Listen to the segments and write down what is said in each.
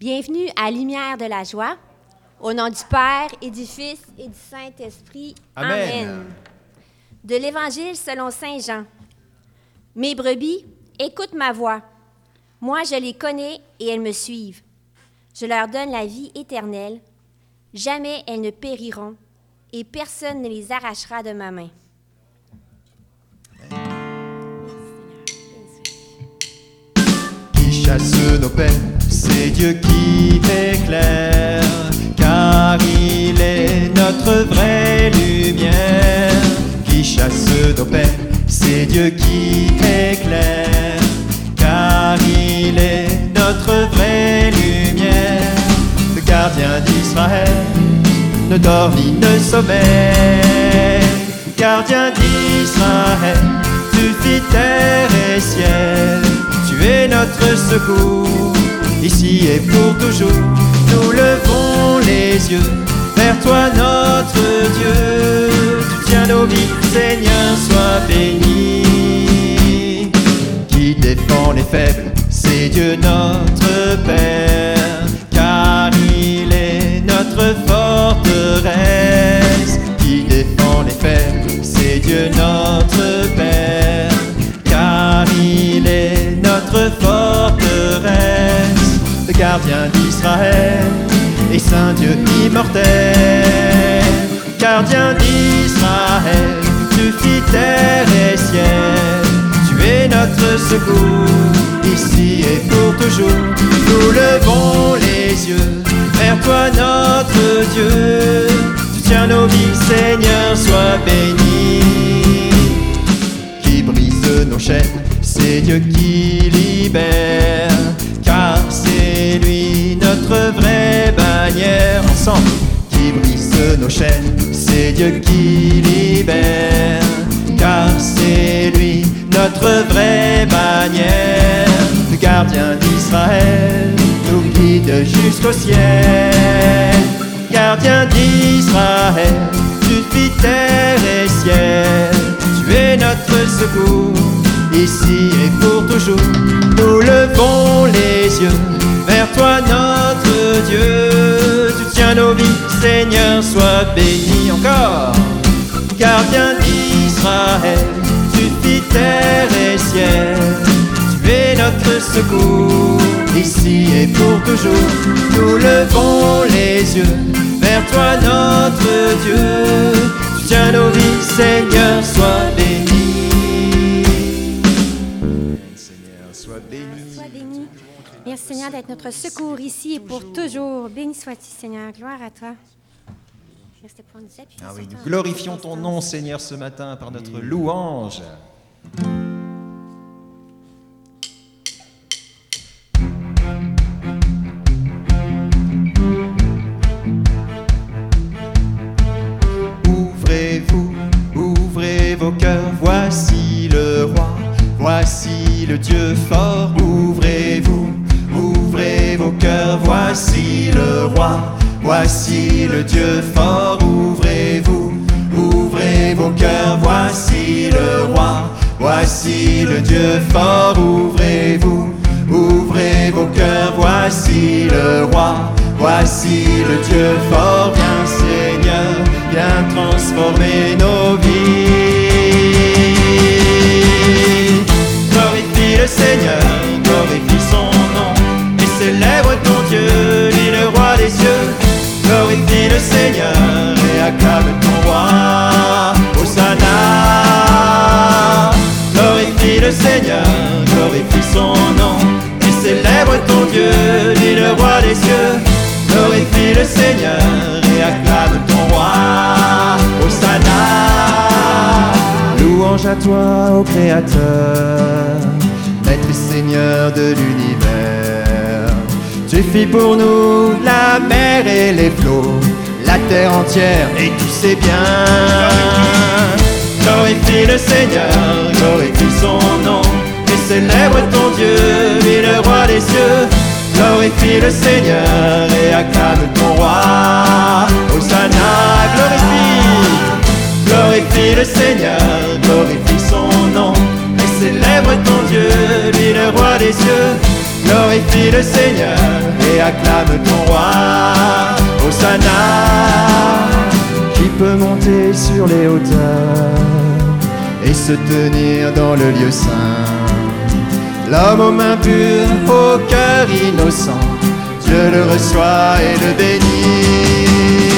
Bienvenue à Lumière de la joie, au nom du Père et du Fils et du Saint-Esprit. Amen. De l'Évangile selon Saint Jean. Mes brebis, écoute ma voix. Moi, je les connais et elles me suivent. Je leur donne la vie éternelle. Jamais elles ne périront et personne ne les arrachera de ma main. Qui chasse nos peines, c'est Dieu qui éclaire, car il est notre vraie lumière. Qui chasse nos peines, c'est Dieu qui éclaire, car il est notre vraie lumière. Le gardien d'Israël ne dort ni ne sommeille. Gardien d'Israël, tu fis terre et ciel. Tu es notre secours, ici et pour toujours. Nous levons les yeux vers toi, notre Dieu. Tu tiens nos vies, Seigneur, sois béni. Qui défend les faibles, c'est Dieu notre Père, car il est notre forteresse. Qui défend les faibles, c'est Dieu notre gardien d'Israël et Saint Dieu immortel. Gardien d'Israël, tu fis terre et ciel. Tu es notre secours, ici et pour toujours. Nous levons les yeux vers toi, notre Dieu. Tu tiens nos vies, Seigneur, sois béni. Qui brise nos chaînes, c'est Dieu qui libère. C'est lui notre vraie bannière. Ensemble, qui brise nos chaînes, c'est Dieu qui libère. Car c'est lui notre vraie bannière. Le gardien d'Israël nous guide jusqu'au ciel. Gardien d'Israël, tu fis terre et ciel. Tu es notre secours, ici et pour toujours. Levons les yeux vers toi, notre Dieu. Tu tiens nos vies, Seigneur, sois béni encore. Gardien d'Israël, tu fis terre et ciel. Tu es notre secours, ici et pour toujours. Nous levons les yeux vers toi, notre Dieu. Tu tiens nos vies, Seigneur, sois béni. Seigneur d'être notre secours ici et pour toujours. Béni sois-tu Seigneur. Gloire à toi. Merci de pouvoir nous appuyer Ah oui, nous glorifions ton nom, Seigneur, ce matin par notre louange. Ouvrez-vous, ouvrez vos cœurs, voici le roi, voici le Dieu fort. Voici le roi, voici le Dieu fort. Ouvrez-vous, ouvrez vos cœurs, voici le roi, voici le Dieu fort. Ouvrez-vous, ouvrez vos cœurs, voici le roi, voici le Dieu fort. Viens Seigneur, viens transformer nos vies. Glorifie le Seigneur, Glorifie le Seigneur et acclame ton roi, Hosanna. Glorifie le Seigneur, glorifie son nom, et célèbre ton Dieu, lui le roi des cieux. Glorifie le Seigneur et acclame ton roi, Hosanna. Louange à toi, ô Créateur, Maître et Seigneur de l'univers. Tu fis pour nous la mer et les flots, la terre entière et tous ses biens. Glorifie le Seigneur, glorifie son nom, et célèbre ton Dieu, lui le roi des cieux. Glorifie le Seigneur et acclame ton roi. Hosanna, glorifie. Glorifie le Seigneur, glorifie son nom, et célèbre ton Dieu, lui le roi des cieux. Glorifie le Seigneur et acclame ton roi. Hosanna, qui peut monter sur les hauteurs et se tenir dans le lieu saint. L'homme aux mains pures, au cœur innocent, Dieu le reçoit et le bénit.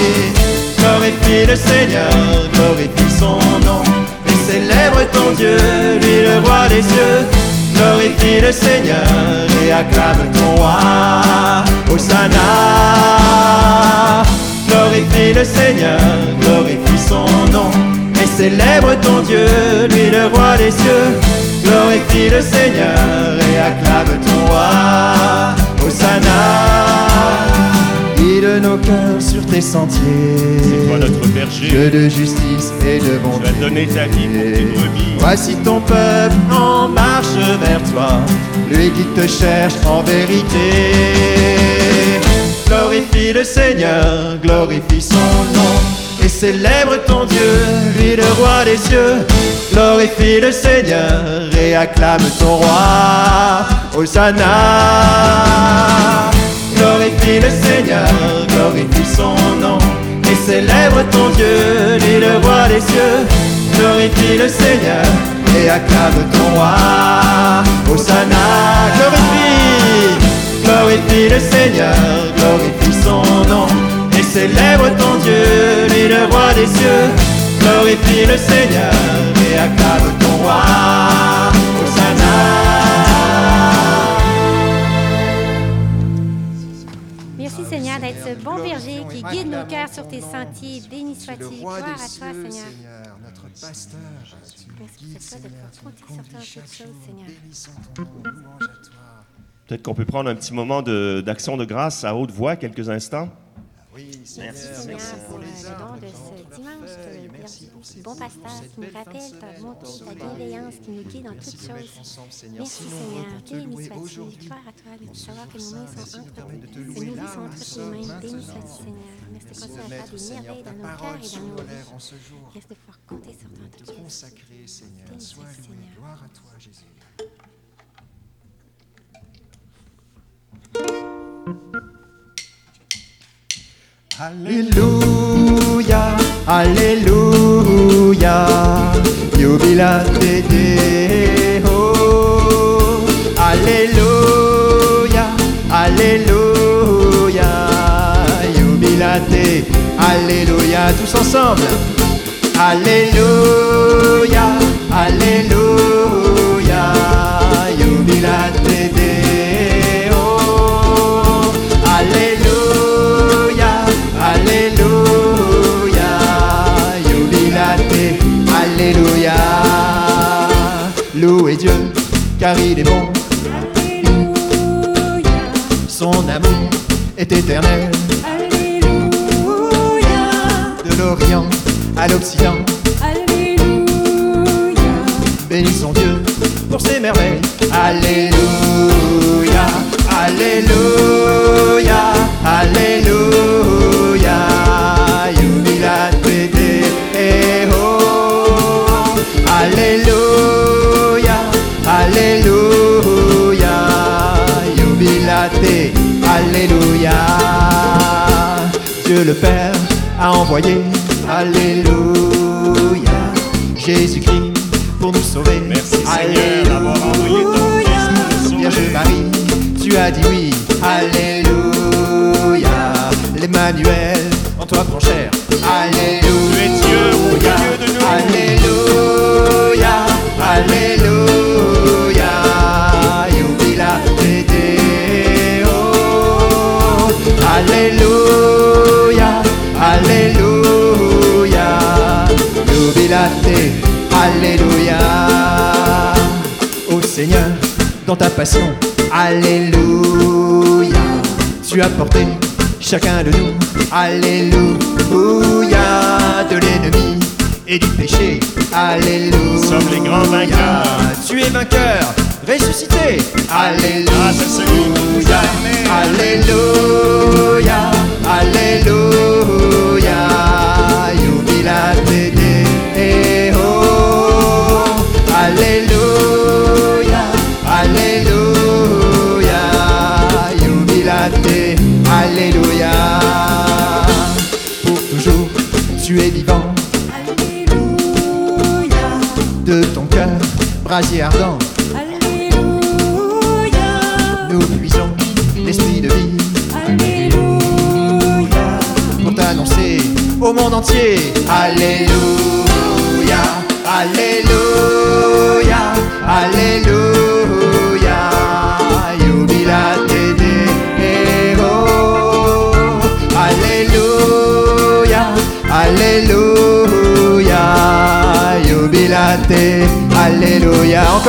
Glorifie le Seigneur, glorifie son nom, et célèbre ton Dieu, lui le roi des cieux. Glorifie le Seigneur et acclame ton roi. Hosanna. Glorifie le Seigneur, glorifie son nom, et célèbre ton Dieu, lui le roi des cieux. Glorifie le Seigneur et acclame ton roi. Hosanna. Guide nos cœurs tes sentiers. C'est toi notre berger. Dieu de justice et de bonté. Tu as donné ta vie pour tes brebis. Voici ton peuple en marche vers toi, lui qui te cherche en vérité. Glorifie le Seigneur, glorifie son nom, et célèbre ton Dieu, lui le roi des cieux. Glorifie le Seigneur et acclame ton roi. Hosanna. Glorifie le Seigneur, glorifie son nom, et célèbre ton Dieu, lui le roi des cieux. Glorifie le Seigneur et acclame ton roi. Hosanna, glorifie, glorifie le Seigneur, glorifie son nom, et célèbre ton Dieu, lui le roi des cieux. Glorifie le Seigneur et acclame ton roi. Bon berger qui guide nos cœurs sur tes sentiers. Béni Tu es sois-tu. Gloire à toi, cieux, Seigneur. Seigneur, notre pasteur. Tu nous guides, tu conduis chaque. Peut-être qu'on peut prendre un petit moment de- d'action de, grâce à haute voix, quelques instants. Oui, Seigneur, Merci Seigneur merci pour pour le les don arbres de ce dimanche, Merci pour ces bon pasteur qui nous rappelle ta ton ta bienveillance qui nous guide dans Merci toutes choses. Merci Seigneur, te béni sois-tu. Gloire à toi de savoir que nos mains merci sont nous entre te que nos vies sont entre nous tes mains. Béni sois-tu Seigneur. Merci de Merci continuer à faire des merveilles dans nos cœurs et dans nos vies. Laisse de pouvoir compter sur toi en Seigneur. Sois loué. Gloire à toi, Jésus. Alléluia, Alléluia, jubilate Deo. Alléluia, Alléluia, jubilate, Alléluia, tous ensemble. Alléluia, Alléluia, car il est bon. Son amour est éternel. De l'Orient à l'Occident, bénissons Dieu pour ses merveilles. Alléluia, Alléluia, Alléluia, Alléluia. Dieu le Père a envoyé, Alléluia, Jésus-Christ pour nous sauver. Merci Seigneur d'avoir envoyé ton Fils pour nous Vierge. Marie, tu as dit oui, Alléluia. L'Emmanuel, en toi prend chair, Alléluia. Tu es Dieu au milieu de nous. Alléluia, Seigneur, dans ta passion, Alléluia, tu as porté chacun de nous, Alléluia, de l'ennemi et du péché, Alléluia. Nous sommes les grands vainqueurs. Tu es vainqueur, ressuscité, Alléluia. Alléluia, Alléluia,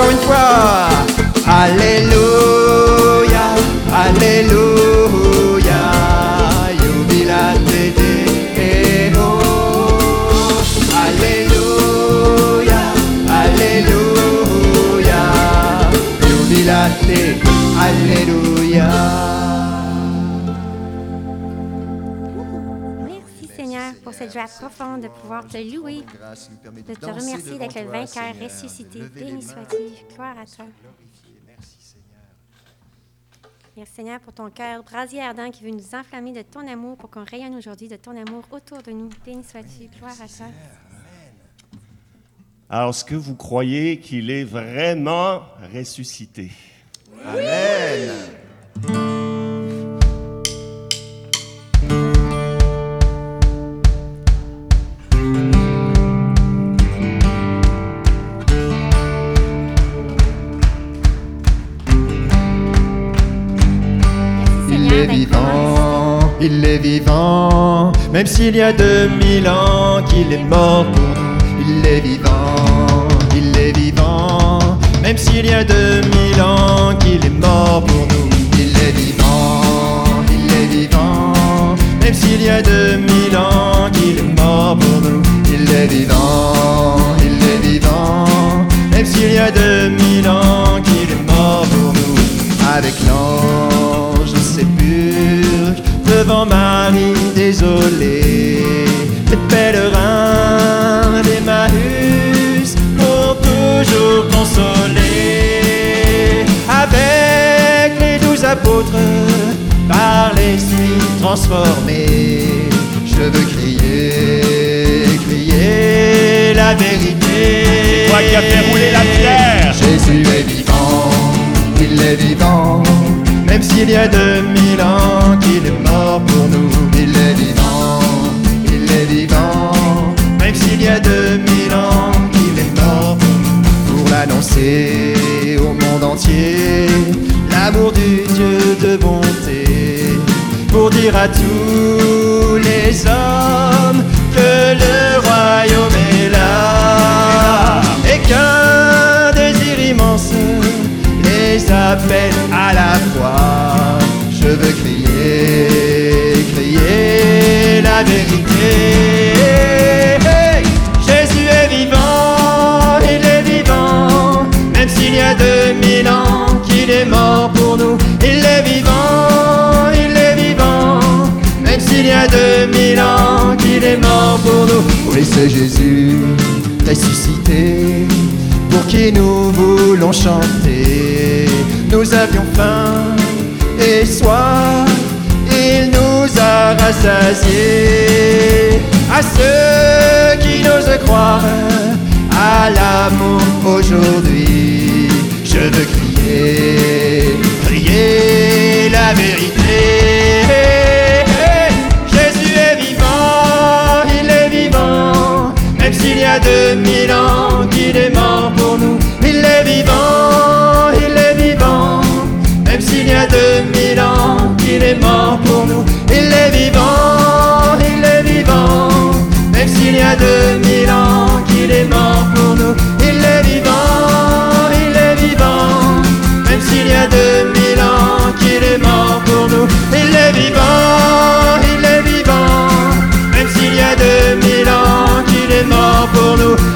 Alléluia. Encore une Profonde de pouvoir te louer, de te remercier d'être le vainqueur ressuscité. Béni sois-tu. Gloire à toi. glorifier. Merci Seigneur. Merci Seigneur pour ton cœur brasier ardent qui veut nous enflammer de ton amour pour qu'on rayonne aujourd'hui de ton amour autour de nous. Béni sois-tu. Gloire à toi. Alors, est-ce que vous croyez qu'il est vraiment ressuscité? Amen. S'il y a 2000 ans qu'il est mort pour nous. Il est vivant, il est vivant, même s'il y a 2000 ans qu'il est mort pour nous. Il est vivant, il est vivant, même s'il y a 2000 ans qu'il est mort pour nous. Il est vivant, il est vivant, même s'il y a 2000 ans qu'il est mort pour nous. Avec l'ange sépulcre, devant Marie désolée, apôtres, par l'esprit transformé, je veux crier, crier la vérité. C'est toi qui as fait rouler la pierre. Jésus est vivant, il est vivant, même s'il y a 2000 ans qu'il est mort pour nous. Il est vivant, il est vivant, même s'il y a 2000 ans qu'il est mort pour nous. Pour l'annoncer au monde entier, l'amour du Dieu de bonté, pour dire à tous les hommes que le royaume est là et qu'un désir immense les appelle à la foi. Je veux crier, crier la vérité. C'est Jésus ressuscité, pour qui nous voulons chanter. Nous avions faim et soif, il nous a rassasiés. À ceux qui n'osent croire à l'amour aujourd'hui, je veux crier, crier la vérité.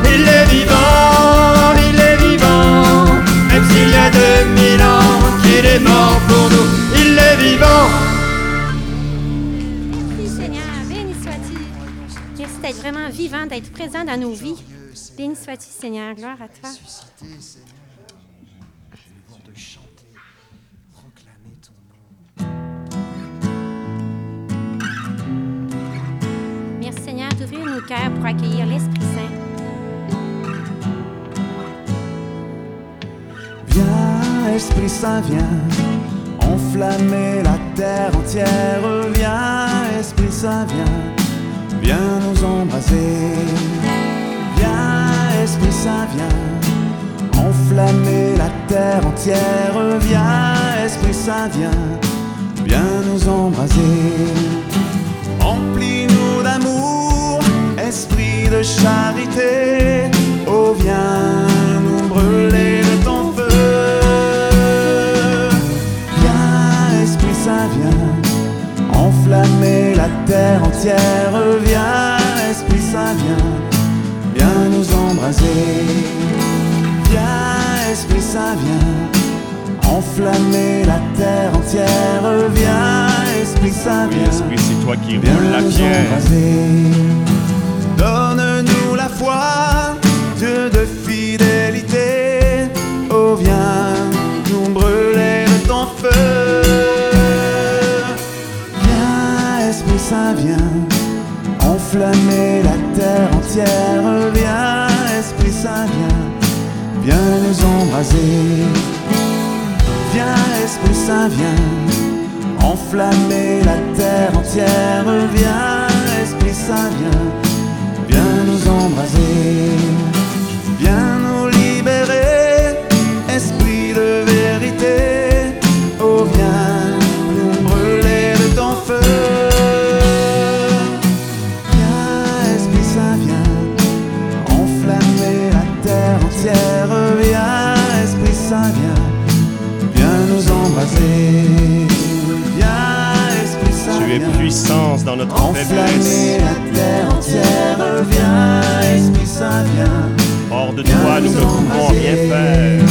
Il est vivant, il est vivant, même s'il y a 2000 ans qu'il est mort pour nous. Il est vivant. Merci Seigneur, béni sois-tu. Merci d'être vraiment vivant, d'être présent dans nos vies. Béni sois-tu Seigneur, gloire à toi. Merci Seigneur d'ouvrir nos cœurs pour accueillir l'Esprit Esprit Saint, viens enflammer la terre entière. Viens, Esprit Saint, viens, viens nous embraser. Viens, Esprit Saint, viens enflammer la terre entière. Viens, Esprit Saint, viens, viens nous embraser. Remplis-nous d'amour, esprit de charité. Oh, viens terre entière. Viens, Esprit Saint, viens, viens nous embraser. Viens, Esprit Saint, viens enflammer la terre entière. Viens, Esprit Saint, Oui, viens. Esprit, c'est toi qui Viens roule la nous pierre. embraser. Donne-nous la foi, Dieu de Tu es puissance dans notre faiblesse. la terre entière. Viens, Esprit Saint, viens. Hors de toi, nous ne pouvons rien faire.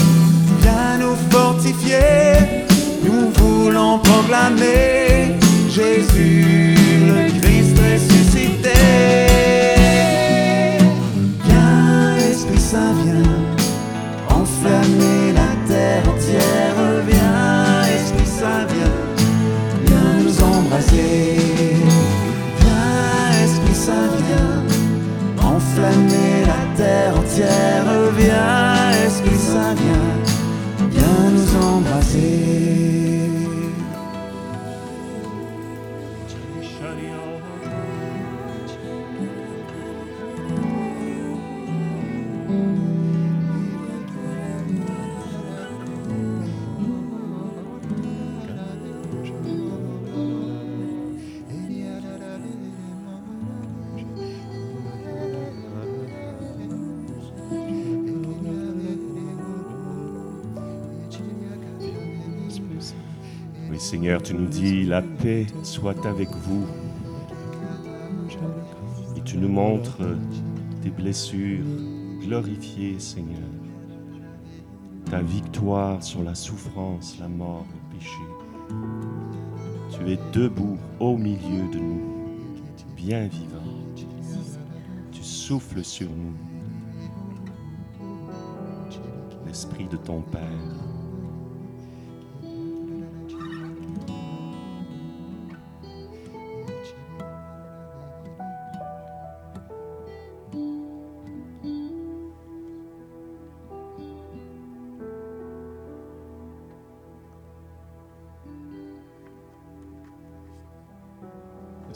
Viens nous fortifier. Nous voulons proclamer Jésus, embraser. Tu nous dis, la paix soit avec vous. Et tu nous montres tes blessures glorifiées, Seigneur. Ta victoire sur la souffrance, la mort, le péché. Tu es debout au milieu de nous, bien vivant. Tu souffles sur nous. L'esprit de ton Père.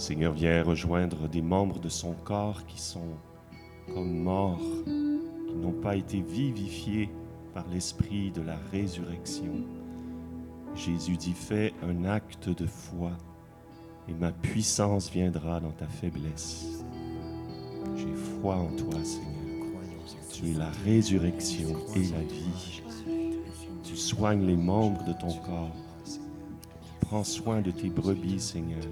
Seigneur vient rejoindre des membres de son corps qui sont comme morts, qui n'ont pas été vivifiés par l'esprit de la résurrection. Jésus dit, fais un acte de foi et ma puissance viendra dans ta faiblesse. J'ai foi en toi, Seigneur. Tu es la résurrection et la vie. Tu soignes les membres de ton corps. Prends soin de tes brebis, Seigneur.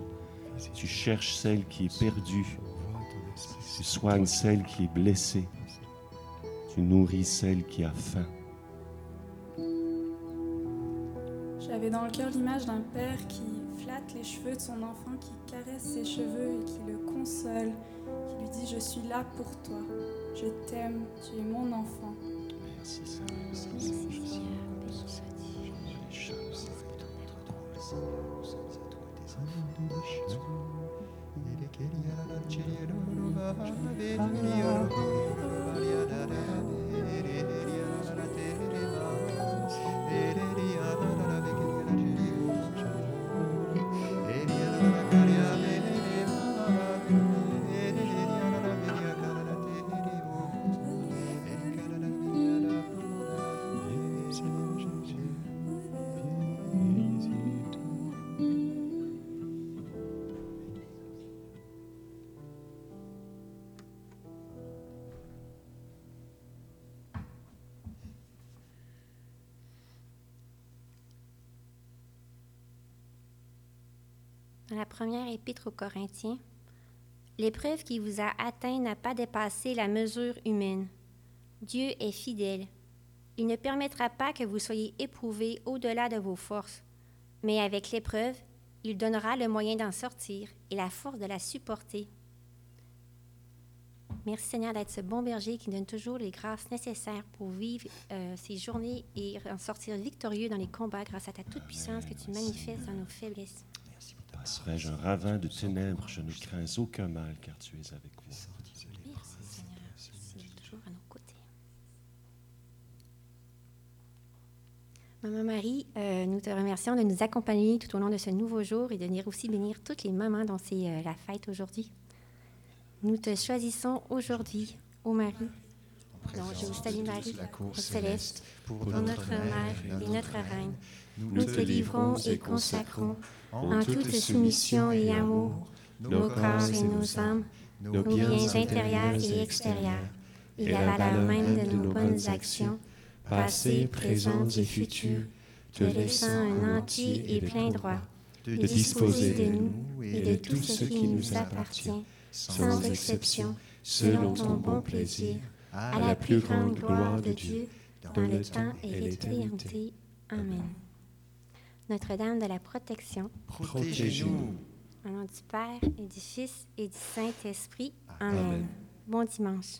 Tu cherches celle qui est perdue. Tu soignes celle qui est blessée. Tu nourris celle qui a faim. J'avais dans le cœur l'image d'un père qui flatte les cheveux de son enfant, qui caresse ses cheveux et qui le console, qui lui dit Je suis là pour toi, je t'aime, tu es mon enfant. Merci, Seigneur. Thank you. La première épître aux Corinthiens, l'épreuve qui vous a atteint n'a pas dépassé la mesure humaine. Dieu est fidèle. Il ne permettra pas que vous soyez éprouvés au-delà de vos forces, mais avec l'épreuve, il donnera le moyen d'en sortir et la force de la supporter. Merci Seigneur d'être ce bon berger qui donne toujours les grâces nécessaires pour vivre euh, ces journées et en sortir victorieux dans les combats grâce à ta toute-puissance que tu manifestes dans nos faiblesses. Passerai-je un ravin de ténèbres, je ne crains aucun mal, car tu es avec moi. Merci Seigneur, tu es toujours à nos côtés. Maman Marie, euh, nous te remercions de nous accompagner tout au long de ce nouveau jour et de venir aussi bénir toutes les mamans dont c'est euh, la fête aujourd'hui. Nous te choisissons aujourd'hui, ô Marie, dont je vous salue Marie, au céleste, pour notre Mère et notre Reine. Nous te livrons et consacrons en toute soumission et amour nos corps et nos âmes, nos biens intérieurs et extérieurs, et la valeur même de nos bonnes actions, passées, présentes et futures, te laissant un entier et plein droit de disposer de nous et de tout ce qui nous appartient, sans exception, selon ton bon plaisir, à la plus grande gloire de Dieu, dans le temps et l'éternité. Amen. Notre-Dame de la protection, Protégez-nous. au nom du Père et du Fils et du Saint-Esprit. Amen. Bon dimanche.